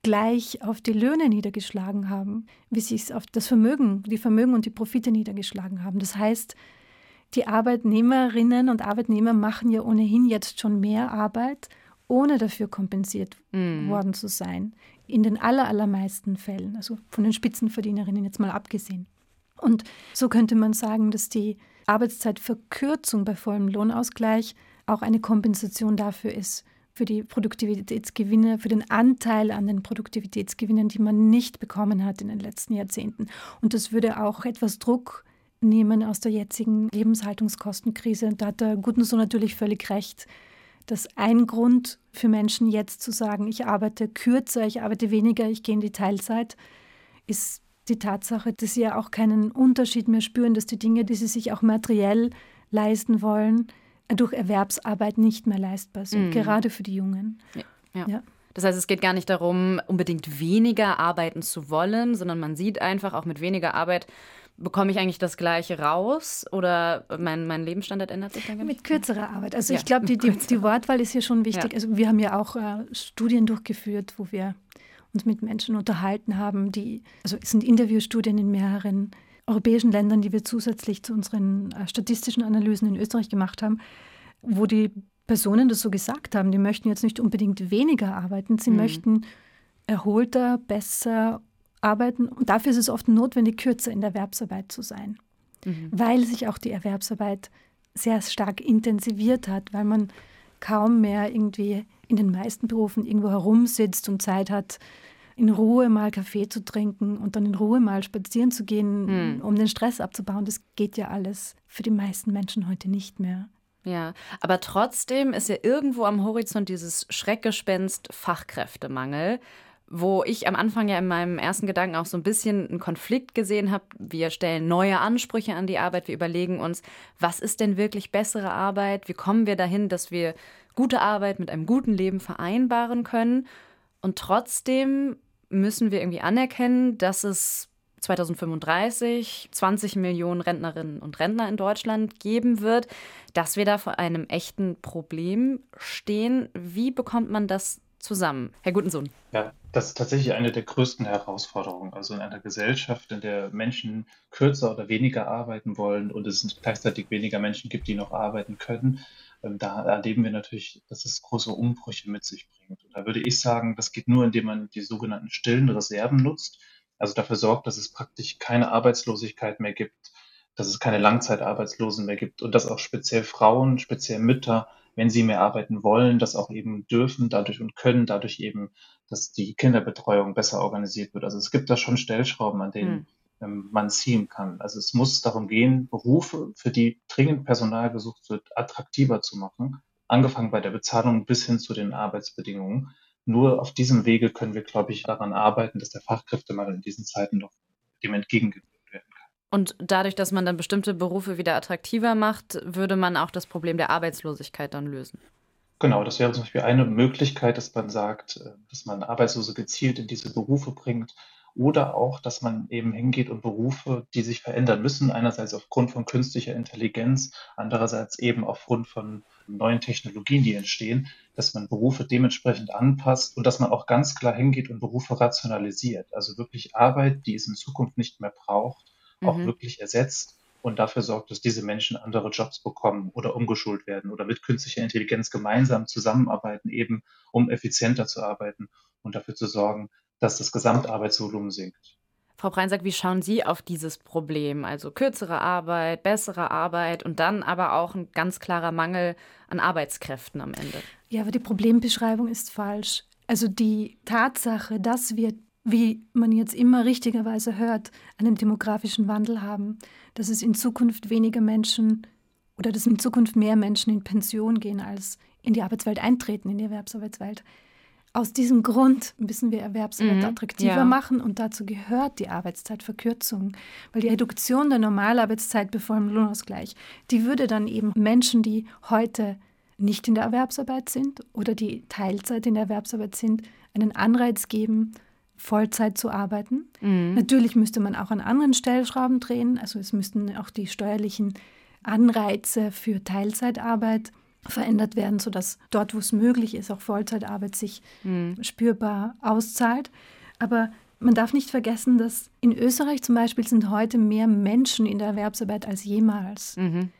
gleich auf die Löhne niedergeschlagen haben, wie sich es auf das Vermögen, die Vermögen und die Profite niedergeschlagen haben. Das heißt, die Arbeitnehmerinnen und Arbeitnehmer machen ja ohnehin jetzt schon mehr Arbeit, ohne dafür kompensiert mm. worden zu sein. In den allermeisten Fällen, also von den Spitzenverdienerinnen jetzt mal abgesehen. Und so könnte man sagen, dass die Arbeitszeitverkürzung bei vollem Lohnausgleich auch eine Kompensation dafür ist, für die Produktivitätsgewinne, für den Anteil an den Produktivitätsgewinnen, die man nicht bekommen hat in den letzten Jahrzehnten. Und das würde auch etwas Druck nehmen aus der jetzigen Lebenshaltungskostenkrise. Und da hat der Gutensohn natürlich völlig recht, dass ein Grund für Menschen jetzt zu sagen, ich arbeite kürzer, ich arbeite weniger, ich gehe in die Teilzeit, ist die Tatsache, dass sie ja auch keinen Unterschied mehr spüren, dass die Dinge, die sie sich auch materiell leisten wollen, durch Erwerbsarbeit nicht mehr leistbar sind, mhm. gerade für die Jungen. Ja, ja. ja. Das heißt, es geht gar nicht darum, unbedingt weniger arbeiten zu wollen, sondern man sieht einfach, auch mit weniger Arbeit bekomme ich eigentlich das Gleiche raus oder mein, mein Lebensstandard ändert sich dann? Mit kürzerer Arbeit. Also ja, ich glaube, die, die, die, Wortwahl ist hier schon wichtig. Ja. Also wir haben ja auch äh, Studien durchgeführt, wo wir uns mit Menschen unterhalten haben, die, also es sind Interviewstudien in mehreren europäischen Ländern, die wir zusätzlich zu unseren äh, statistischen Analysen in Österreich gemacht haben, wo die Personen das so gesagt haben, die möchten jetzt nicht unbedingt weniger arbeiten, sie mhm. möchten erholter, besser arbeiten. Und dafür ist es oft notwendig, kürzer in der Erwerbsarbeit zu sein, mhm. weil sich auch die Erwerbsarbeit sehr stark intensiviert hat, weil man kaum mehr irgendwie in den meisten Berufen irgendwo herumsitzt und Zeit hat, in Ruhe mal Kaffee zu trinken und dann in Ruhe mal spazieren zu gehen, mhm. um den Stress abzubauen. Das geht ja alles für die meisten Menschen heute nicht mehr. Ja, aber trotzdem ist ja irgendwo am Horizont dieses Schreckgespenst Fachkräftemangel wo ich am Anfang ja in meinem ersten Gedanken auch so ein bisschen einen Konflikt gesehen habe. Wir stellen neue Ansprüche an die Arbeit, wir überlegen uns, was ist denn wirklich bessere Arbeit, wie kommen wir dahin, dass wir gute Arbeit mit einem guten Leben vereinbaren können. Und trotzdem müssen wir irgendwie anerkennen, dass es 2035 20 Millionen Rentnerinnen und Rentner in Deutschland geben wird, dass wir da vor einem echten Problem stehen. Wie bekommt man das zusammen? Herr Gutensohn. Ja, das ist tatsächlich eine der größten Herausforderungen. Also in einer Gesellschaft, in der Menschen kürzer oder weniger arbeiten wollen und es gleichzeitig weniger Menschen gibt, die noch arbeiten können, ähm, da erleben wir natürlich, dass es große Umbrüche mit sich bringt. Und da würde ich sagen, das geht nur, indem man die sogenannten stillen Reserven nutzt, also dafür sorgt, dass es praktisch keine Arbeitslosigkeit mehr gibt, dass es keine Langzeitarbeitslosen mehr gibt und dass auch speziell Frauen, speziell Mütter wenn sie mehr arbeiten wollen, das auch eben dürfen dadurch und können, dadurch eben, dass die Kinderbetreuung besser organisiert wird. Also es gibt da schon Stellschrauben, an denen hm. man ziehen kann. Also es muss darum gehen, Berufe, für die dringend Personal gesucht wird, attraktiver zu machen, angefangen bei der Bezahlung bis hin zu den Arbeitsbedingungen. Nur auf diesem Wege können wir, glaube ich, daran arbeiten, dass der Fachkräftemangel in diesen Zeiten noch dem entgegengewirkt und dadurch, dass man dann bestimmte Berufe wieder attraktiver macht, würde man auch das Problem der Arbeitslosigkeit dann lösen. Genau, das wäre zum Beispiel eine Möglichkeit, dass man sagt, äh, dass man Arbeitslose gezielt in diese Berufe bringt oder auch, dass man eben hingeht und Berufe, die sich verändern müssen, einerseits aufgrund von künstlicher Intelligenz, andererseits eben aufgrund von neuen Technologien, die entstehen, dass man Berufe dementsprechend anpasst und dass man auch ganz klar hingeht und Berufe rationalisiert. Also wirklich Arbeit, die es in Zukunft nicht mehr braucht, auch mhm. wirklich ersetzt und dafür sorgt, dass diese Menschen andere Jobs bekommen oder umgeschult werden oder mit künstlicher Intelligenz gemeinsam zusammenarbeiten, eben um effizienter zu arbeiten und dafür zu sorgen, dass das Gesamtarbeitsvolumen sinkt. Frau Breinsack, wie schauen Sie auf dieses Problem? Also kürzere Arbeit, bessere Arbeit und dann aber auch ein ganz klarer Mangel an Arbeitskräften am Ende. Ja, aber die Problembeschreibung ist falsch. Also die Tatsache, dass wir, wie man jetzt immer richtigerweise hört, einen demografischen Wandel haben, dass es in Zukunft weniger Menschen oder dass in Zukunft mehr Menschen in Pension gehen, als in die Arbeitswelt eintreten, in die Erwerbsarbeitswelt. Aus diesem Grund müssen wir Erwerbsarbeit mhm, attraktiver ja. machen und dazu gehört die Arbeitszeitverkürzung. Weil die Reduktion der Normalarbeitszeit bevor dem Lohnausgleich, die würde dann eben Menschen, die heute nicht in der Erwerbsarbeit sind oder die Teilzeit in der Erwerbsarbeit sind, einen Anreiz geben, Vollzeit zu arbeiten. Mhm. Natürlich müsste man auch an anderen Stellschrauben drehen. Also es müssten auch die steuerlichen Anreize für Teilzeitarbeit verändert werden, sodass dort, wo es möglich ist, auch Vollzeitarbeit sich mhm. spürbar auszahlt. Aber man darf nicht vergessen, dass in Österreich zum Beispiel sind heute mehr Menschen in der Erwerbsarbeit als jemals. Mhm.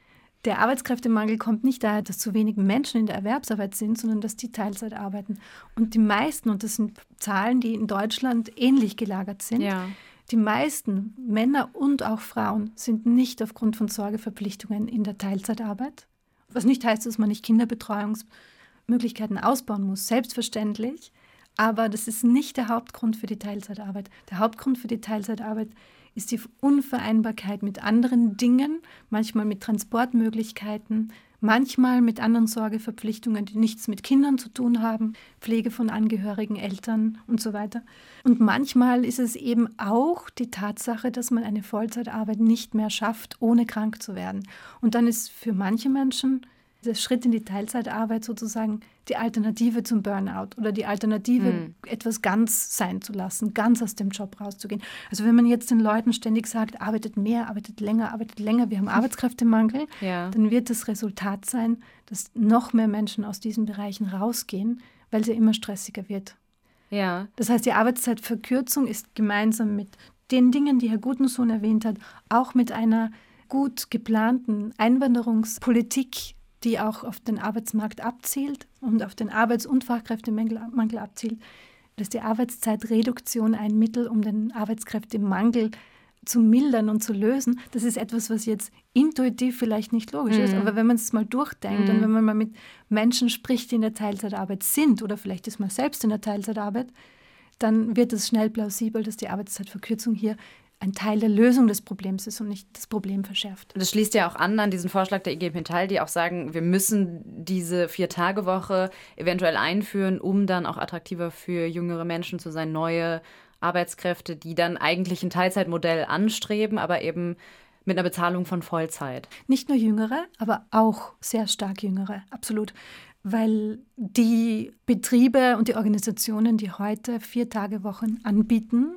Der Arbeitskräftemangel kommt nicht daher, dass zu wenig Menschen in der Erwerbsarbeit sind, sondern dass die Teilzeit arbeiten. Und die meisten, und das sind Zahlen, die in Deutschland ähnlich gelagert sind, ja. die meisten Männer und auch Frauen sind nicht aufgrund von Sorgeverpflichtungen in der Teilzeitarbeit, was nicht heißt, dass man nicht Kinderbetreuungsmöglichkeiten ausbauen muss, selbstverständlich. Aber das ist nicht der Hauptgrund für die Teilzeitarbeit. Der Hauptgrund für die Teilzeitarbeit ist die Unvereinbarkeit mit anderen Dingen, manchmal mit Transportmöglichkeiten, manchmal mit anderen Sorgeverpflichtungen, die nichts mit Kindern zu tun haben, Pflege von Angehörigen, Eltern und so weiter. Und manchmal ist es eben auch die Tatsache, dass man eine Vollzeitarbeit nicht mehr schafft, ohne krank zu werden. Und dann ist für manche Menschen der Schritt in die Teilzeitarbeit sozusagen die Alternative zum Burnout oder die Alternative, mhm. etwas ganz sein zu lassen, ganz aus dem Job rauszugehen. Also wenn man jetzt den Leuten ständig sagt, arbeitet mehr, arbeitet länger, arbeitet länger, wir haben Arbeitskräftemangel, ja. dann wird das Resultat sein, dass noch mehr Menschen aus diesen Bereichen rausgehen, weil es ja immer stressiger wird. Ja. Das heißt, die Arbeitszeitverkürzung ist gemeinsam mit den Dingen, die Herr Gutensohn erwähnt hat, auch mit einer gut geplanten Einwanderungspolitik die auch auf den Arbeitsmarkt abzielt und auf den Arbeits- und Fachkräftemangel abzielt, dass die Arbeitszeitreduktion ein Mittel, um den Arbeitskräftemangel zu mildern und zu lösen, das ist etwas, was jetzt intuitiv vielleicht nicht logisch mhm. ist, aber wenn man es mal durchdenkt mhm. und wenn man mal mit Menschen spricht, die in der Teilzeitarbeit sind oder vielleicht ist man selbst in der Teilzeitarbeit, dann wird es schnell plausibel, dass die Arbeitszeitverkürzung hier ein Teil der Lösung des Problems ist und nicht das Problem verschärft. Das schließt ja auch an an diesen Vorschlag der IG Metall, die auch sagen, wir müssen diese Vier-Tage-Woche eventuell einführen, um dann auch attraktiver für jüngere Menschen zu sein, neue Arbeitskräfte, die dann eigentlich ein Teilzeitmodell anstreben, aber eben mit einer Bezahlung von Vollzeit. Nicht nur Jüngere, aber auch sehr stark Jüngere, absolut. Weil die Betriebe und die Organisationen, die heute Vier-Tage-Wochen anbieten,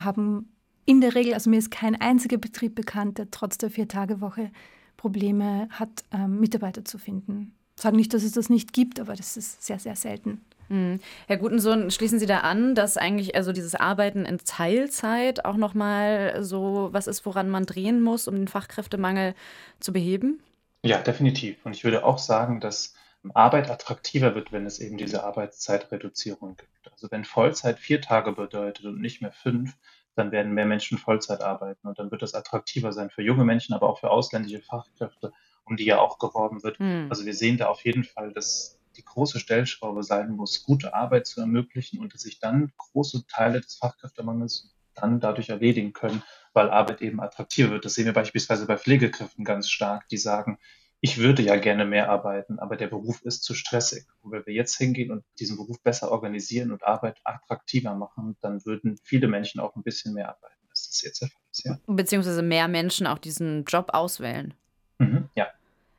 haben in der Regel, also mir ist kein einziger Betrieb bekannt, der trotz der Vier-Tage-Woche Probleme hat, ähm, Mitarbeiter zu finden. Ich sage nicht, dass es das nicht gibt, aber das ist sehr, sehr selten. Mhm. Herr Gutensohn, schließen Sie da an, dass eigentlich also dieses Arbeiten in Teilzeit auch nochmal so was ist, woran man drehen muss, um den Fachkräftemangel zu beheben? Ja, definitiv. Und ich würde auch sagen, dass Arbeit attraktiver wird, wenn es eben diese Arbeitszeitreduzierung gibt. Also wenn Vollzeit vier Tage bedeutet und nicht mehr fünf, dann werden mehr Menschen Vollzeit arbeiten und dann wird das attraktiver sein für junge Menschen, aber auch für ausländische Fachkräfte, um die ja auch geworben wird. Mhm. Also wir sehen da auf jeden Fall, dass die große Stellschraube sein muss, gute Arbeit zu ermöglichen und dass sich dann große Teile des Fachkräftemangels dann dadurch erledigen können, weil Arbeit eben attraktiver wird. Das sehen wir beispielsweise bei Pflegekräften ganz stark, die sagen, ich würde ja gerne mehr arbeiten, aber der Beruf ist zu stressig. Und wenn wir jetzt hingehen und diesen Beruf besser organisieren und Arbeit attraktiver machen, dann würden viele Menschen auch ein bisschen mehr arbeiten, das jetzt der Fall ist. Ja. Beziehungsweise mehr Menschen auch diesen Job auswählen. Mhm, ja.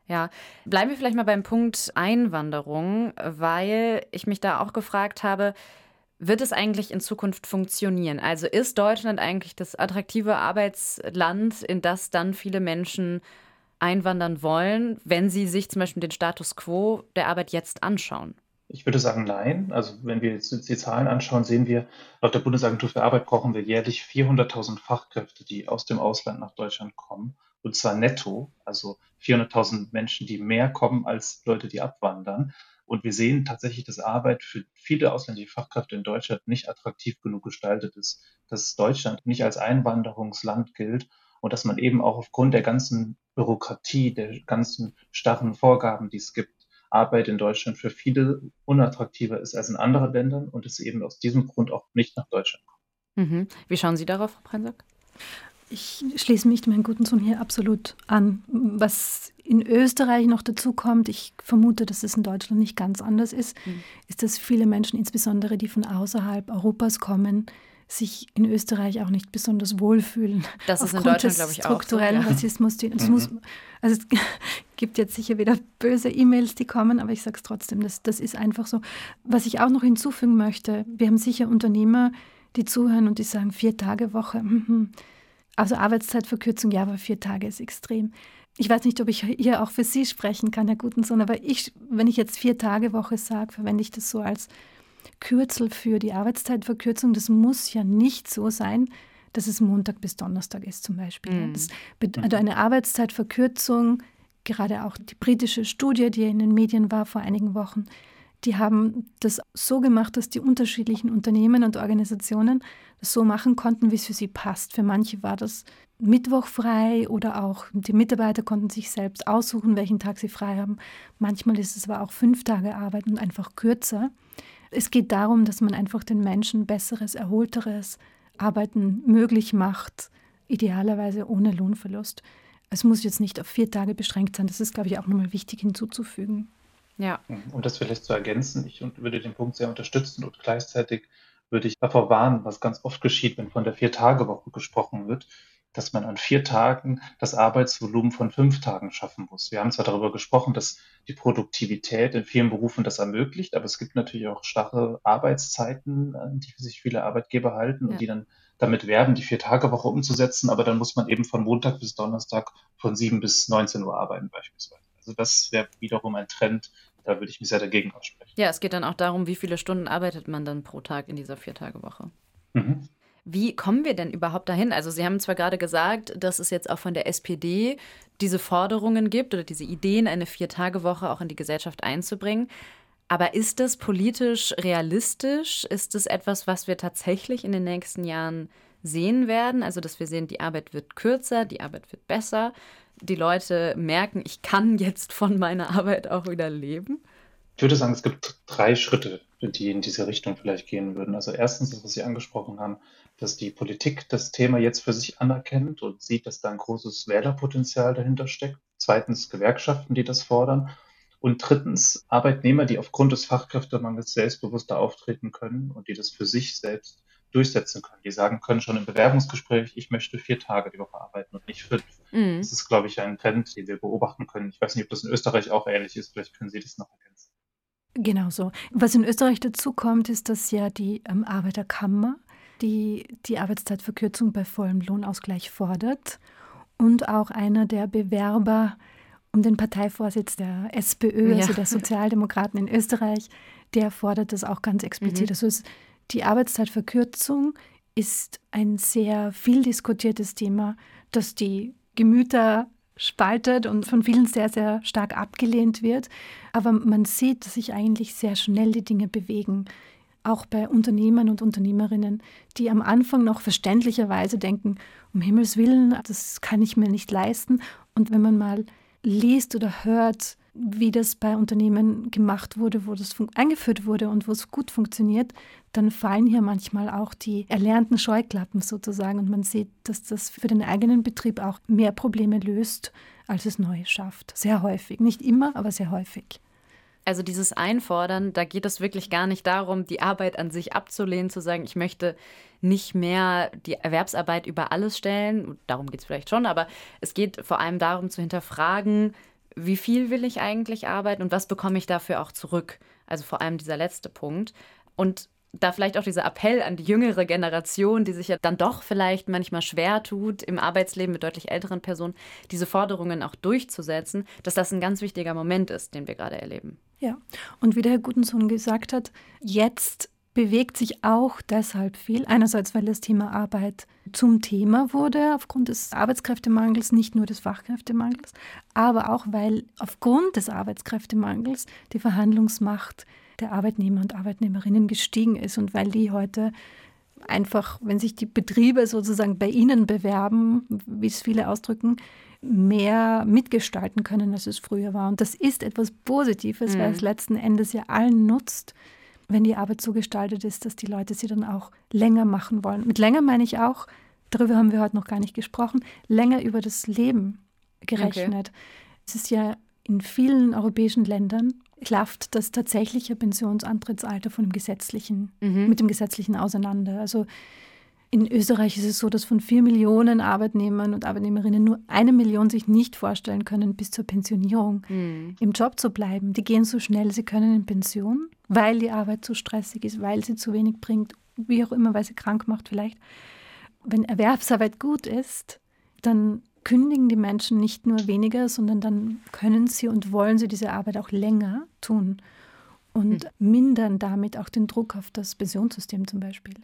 Ja, bleiben wir vielleicht mal beim Punkt Einwanderung, weil ich mich da auch gefragt habe, wird es eigentlich in Zukunft funktionieren? Also ist Deutschland eigentlich das attraktive Arbeitsland, in das dann viele Menschen einwandern wollen, wenn sie sich zum Beispiel den Status quo der Arbeit jetzt anschauen? Ich würde sagen, nein. Also wenn wir jetzt die Zahlen anschauen, sehen wir, laut der Bundesagentur für Arbeit brauchen wir jährlich 400.000 Fachkräfte, die aus dem Ausland nach Deutschland kommen. Und zwar netto, also 400.000 Menschen, die mehr kommen als Leute, die abwandern. Und wir sehen tatsächlich, dass Arbeit für viele ausländische Fachkräfte in Deutschland nicht attraktiv genug gestaltet ist, dass Deutschland nicht als Einwanderungsland gilt und dass man eben auch aufgrund der ganzen Bürokratie, der ganzen starren Vorgaben, die es gibt, Arbeit in Deutschland für viele unattraktiver ist als in anderen Ländern und es eben aus diesem Grund auch nicht nach Deutschland kommt. Mhm. Wie schauen Sie darauf, Frau Preinsack? Ich schließe mich meinem guten Sohn hier absolut an. Was in Österreich noch dazu kommt, ich vermute, dass es in Deutschland nicht ganz anders ist, mhm. ist, dass viele Menschen, insbesondere die von außerhalb Europas kommen, sich in Österreich auch nicht besonders wohlfühlen. Das ist in Deutschland, glaube ich, strukturellen auch. So, ja. Rassismus. Die, mhm. muss, also es gibt jetzt sicher wieder böse E-Mails, die kommen, aber ich sage es trotzdem, das, das ist einfach so. Was ich auch noch hinzufügen möchte, wir haben sicher Unternehmer, die zuhören und die sagen, vier Tage Woche. Mhm. Also Arbeitszeitverkürzung, ja, aber vier Tage ist extrem. Ich weiß nicht, ob ich hier auch für Sie sprechen kann, Herr Gutensohn, aber ich, wenn ich jetzt vier Tage Woche sage, verwende ich das so als Kürzel für die Arbeitszeitverkürzung. Das muss ja nicht so sein, dass es Montag bis Donnerstag ist zum Beispiel. Mhm. Das, also eine Arbeitszeitverkürzung, gerade auch die britische Studie, die in den Medien war vor einigen Wochen, die haben das so gemacht, dass die unterschiedlichen Unternehmen und Organisationen das so machen konnten, wie es für sie passt. Für manche war das Mittwoch frei oder auch die Mitarbeiter konnten sich selbst aussuchen, welchen Tag sie frei haben. Manchmal ist es aber auch fünf Tage Arbeit und einfach kürzer. Es geht darum, dass man einfach den Menschen besseres, erholteres Arbeiten möglich macht, idealerweise ohne Lohnverlust. Es muss jetzt nicht auf vier Tage beschränkt sein. Das ist, glaube ich, auch nochmal wichtig hinzuzufügen. Ja. Um das vielleicht zu ergänzen, ich würde den Punkt sehr unterstützen und gleichzeitig würde ich davor warnen, was ganz oft geschieht, wenn von der Vier-Tage-Woche gesprochen wird, dass man an vier Tagen das Arbeitsvolumen von fünf Tagen schaffen muss. Wir haben zwar darüber gesprochen, dass die Produktivität in vielen Berufen das ermöglicht, aber es gibt natürlich auch starre Arbeitszeiten, die sich viele Arbeitgeber halten ja. und die dann damit werben, die Vier-Tage-Woche umzusetzen, aber dann muss man eben von Montag bis Donnerstag von sieben bis 19 Uhr arbeiten beispielsweise. Also das wäre wiederum ein Trend, da würde ich mich sehr dagegen aussprechen. Ja, es geht dann auch darum, wie viele Stunden arbeitet man dann pro Tag in dieser Vier-Tage-Woche. Mhm. Wie kommen wir denn überhaupt dahin? Also Sie haben zwar gerade gesagt, dass es jetzt auch von der SPD diese Forderungen gibt oder diese Ideen, eine Vier-Tage-Woche auch in die Gesellschaft einzubringen. Aber ist das politisch realistisch? Ist es etwas, was wir tatsächlich in den nächsten Jahren sehen werden? Also, dass wir sehen, die Arbeit wird kürzer, die Arbeit wird besser, die Leute merken, ich kann jetzt von meiner Arbeit auch wieder leben? Ich würde sagen, es gibt drei Schritte, die in diese Richtung vielleicht gehen würden. Also erstens, das, was Sie angesprochen haben, dass die Politik das Thema jetzt für sich anerkennt und sieht, dass da ein großes Wählerpotenzial dahinter steckt. Zweitens Gewerkschaften, die das fordern. Und drittens Arbeitnehmer, die aufgrund des Fachkräftemangels selbstbewusster auftreten können und die das für sich selbst durchsetzen können. Die sagen können schon im Bewerbungsgespräch, ich möchte vier Tage die Woche arbeiten und nicht fünf. Mhm. Das ist, glaube ich, ein Trend, den wir beobachten können. Ich weiß nicht, ob das in Österreich auch ähnlich ist. Vielleicht können Sie das noch ergänzen. Genau so. Was in Österreich dazu kommt, ist, dass ja die ähm, Arbeiterkammer die die Arbeitszeitverkürzung bei vollem Lohnausgleich fordert und auch einer der Bewerber um den Parteivorsitz der SPÖ, ja. also der Sozialdemokraten in Österreich, der fordert das auch ganz explizit. Mhm. Also es, die Arbeitszeitverkürzung ist ein sehr viel diskutiertes Thema, das die Gemüter spaltet und von vielen sehr, sehr stark abgelehnt wird. Aber man sieht, dass sich eigentlich sehr schnell die Dinge bewegen auch bei Unternehmern und Unternehmerinnen, die am Anfang noch verständlicherweise denken, um Himmels willen, das kann ich mir nicht leisten. Und wenn man mal liest oder hört, wie das bei Unternehmen gemacht wurde, wo das eingeführt wurde und wo es gut funktioniert, dann fallen hier manchmal auch die erlernten Scheuklappen sozusagen und man sieht, dass das für den eigenen Betrieb auch mehr Probleme löst, als es neu schafft. Sehr häufig. Nicht immer, aber sehr häufig. Also dieses Einfordern, da geht es wirklich gar nicht darum, die Arbeit an sich abzulehnen, zu sagen, ich möchte nicht mehr die Erwerbsarbeit über alles stellen. Darum geht es vielleicht schon, aber es geht vor allem darum zu hinterfragen, wie viel will ich eigentlich arbeiten und was bekomme ich dafür auch zurück. Also vor allem dieser letzte Punkt. Und da vielleicht auch dieser Appell an die jüngere Generation, die sich ja dann doch vielleicht manchmal schwer tut, im Arbeitsleben mit deutlich älteren Personen diese Forderungen auch durchzusetzen, dass das ein ganz wichtiger Moment ist, den wir gerade erleben. Ja, und wie der Herr Gutensohn gesagt hat, jetzt bewegt sich auch deshalb viel. Einerseits, weil das Thema Arbeit zum Thema wurde, aufgrund des Arbeitskräftemangels, nicht nur des Fachkräftemangels, aber auch, weil aufgrund des Arbeitskräftemangels die Verhandlungsmacht der Arbeitnehmer und Arbeitnehmerinnen gestiegen ist und weil die heute einfach, wenn sich die Betriebe sozusagen bei ihnen bewerben, wie es viele ausdrücken, mehr mitgestalten können, als es früher war. Und das ist etwas Positives, mhm. weil es letzten Endes ja allen nutzt, wenn die Arbeit so gestaltet ist, dass die Leute sie dann auch länger machen wollen. Mit länger meine ich auch, darüber haben wir heute noch gar nicht gesprochen, länger über das Leben gerechnet. Okay. Es ist ja in vielen europäischen Ländern klafft das tatsächliche Pensionsantrittsalter von dem gesetzlichen, mhm. mit dem gesetzlichen auseinander. Also in Österreich ist es so, dass von vier Millionen Arbeitnehmern und Arbeitnehmerinnen nur eine Million sich nicht vorstellen können, bis zur Pensionierung mhm. im Job zu bleiben. Die gehen so schnell, sie können in Pension, weil die Arbeit zu stressig ist, weil sie zu wenig bringt, wie auch immer, weil sie krank macht vielleicht. Wenn Erwerbsarbeit gut ist, dann kündigen die Menschen nicht nur weniger, sondern dann können sie und wollen sie diese Arbeit auch länger tun und mhm. mindern damit auch den Druck auf das Pensionssystem zum Beispiel.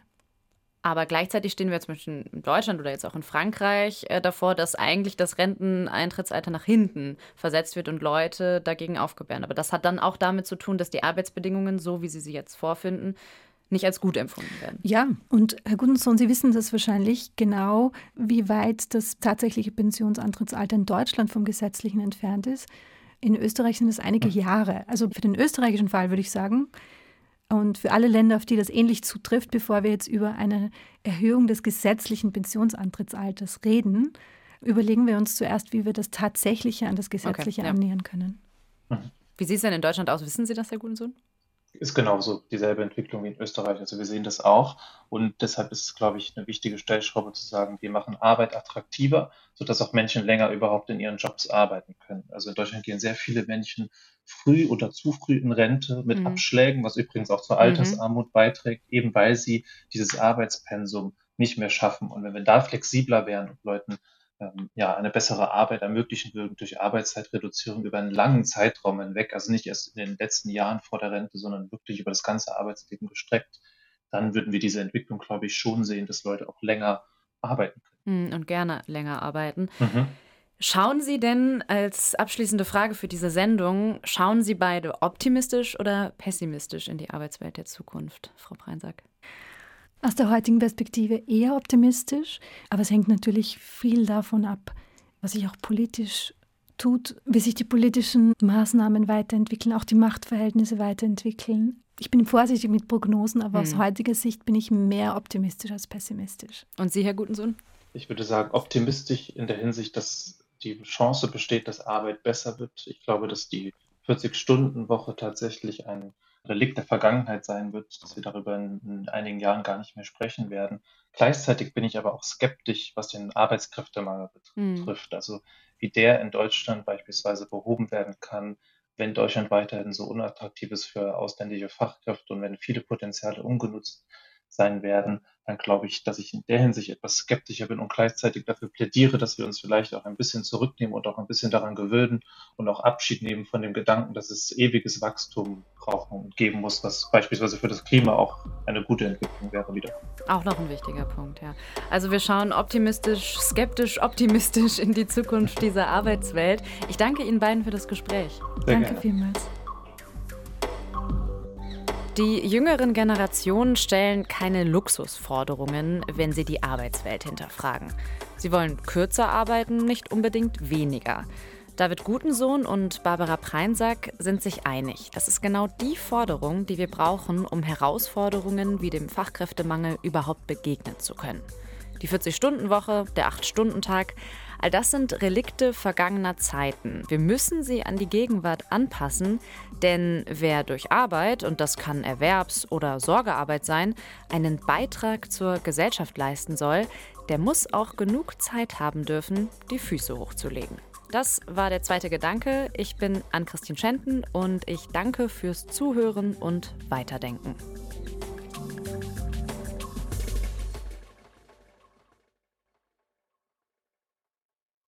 Aber gleichzeitig stehen wir zum Beispiel in Deutschland oder jetzt auch in Frankreich äh, davor, dass eigentlich das Renteneintrittsalter nach hinten versetzt wird und Leute dagegen aufgebären. Aber das hat dann auch damit zu tun, dass die Arbeitsbedingungen, so wie Sie sie jetzt vorfinden, nicht als gut empfunden werden. Ja, und Herr Gutensohn, Sie wissen das wahrscheinlich genau, wie weit das tatsächliche Pensionsantrittsalter in Deutschland vom gesetzlichen entfernt ist. In Österreich sind es einige Jahre. Also für den österreichischen Fall würde ich sagen, und für alle Länder, auf die das ähnlich zutrifft, bevor wir jetzt über eine Erhöhung des gesetzlichen Pensionsantrittsalters reden, überlegen wir uns zuerst, wie wir das Tatsächliche an das Gesetzliche okay, ja. annähern können. Wie sieht es denn in Deutschland aus? Wissen Sie das, Herr Gutensohn? Ist genauso dieselbe Entwicklung wie in Österreich. Also wir sehen das auch. Und deshalb ist es, glaube ich, eine wichtige Stellschraube zu sagen, wir machen Arbeit attraktiver, sodass auch Menschen länger überhaupt in ihren Jobs arbeiten können. Also in Deutschland gehen sehr viele Menschen früh oder zu früh in Rente mit mhm. Abschlägen, was übrigens auch zur mhm. Altersarmut beiträgt, eben weil sie dieses Arbeitspensum nicht mehr schaffen. Und wenn wir da flexibler wären und Leuten ähm, ja, eine bessere Arbeit ermöglichen würden durch Arbeitszeitreduzierung über einen langen Zeitraum hinweg, also nicht erst in den letzten Jahren vor der Rente, sondern wirklich über das ganze Arbeitsleben gestreckt, dann würden wir diese Entwicklung, glaube ich, schon sehen, dass Leute auch länger arbeiten können. Hm, und gerne länger arbeiten. Mhm. Schauen Sie denn als abschließende Frage für diese Sendung, schauen Sie beide optimistisch oder pessimistisch in die Arbeitswelt der Zukunft, Frau Preinsack? Aus der heutigen Perspektive eher optimistisch, aber es hängt natürlich viel davon ab, was sich auch politisch tut, wie sich die politischen Maßnahmen weiterentwickeln, auch die Machtverhältnisse weiterentwickeln. Ich bin vorsichtig mit Prognosen, aber hm. aus heutiger Sicht bin ich mehr optimistisch als pessimistisch. Und Sie, Herr Gutensohn? Ich würde sagen, optimistisch in der Hinsicht, dass die Chance besteht, dass Arbeit besser wird. Ich glaube, dass die 40-Stunden-Woche tatsächlich ein Relikt der Vergangenheit sein wird, dass wir darüber in, in, einigen Jahren gar nicht mehr sprechen werden. Gleichzeitig bin ich aber auch skeptisch, was den Arbeitskräftemangel betrifft. Mhm. Also wie der in Deutschland beispielsweise behoben werden kann, wenn Deutschland weiterhin so unattraktiv ist für ausländische Fachkräfte und wenn viele Potenziale ungenutzt sein werden, dann glaube ich, dass ich in der Hinsicht etwas skeptischer bin und gleichzeitig dafür plädiere, dass wir uns vielleicht auch ein bisschen zurücknehmen und auch ein bisschen daran gewöhnen und auch Abschied nehmen von dem Gedanken, dass es ewiges Wachstum brauchen und geben muss, was beispielsweise für das Klima auch eine gute Entwicklung wäre wieder. Auch noch ein wichtiger Punkt, ja. Also wir schauen optimistisch, skeptisch, optimistisch in die Zukunft dieser Arbeitswelt. Ich danke Ihnen beiden für das Gespräch. Sehr danke gerne. vielmals. Die jüngeren Generationen stellen keine Luxusforderungen, wenn sie die Arbeitswelt hinterfragen. Sie wollen kürzer arbeiten, nicht unbedingt weniger. David Gutensohn und Barbara Preinsack sind sich einig. Das ist genau die Forderung, die wir brauchen, um Herausforderungen wie dem Fachkräftemangel überhaupt begegnen zu können. Die 40-Stunden-Woche, der 8-Stunden-Tag, All das sind Relikte vergangener Zeiten. Wir müssen sie an die Gegenwart anpassen, denn wer durch Arbeit, und das kann Erwerbs- oder Sorgearbeit sein, einen Beitrag zur Gesellschaft leisten soll, der muss auch genug Zeit haben dürfen, die Füße hochzulegen. Das war der zweite Gedanke. Ich bin Ann-Christine Schenten und ich danke fürs Zuhören und Weiterdenken.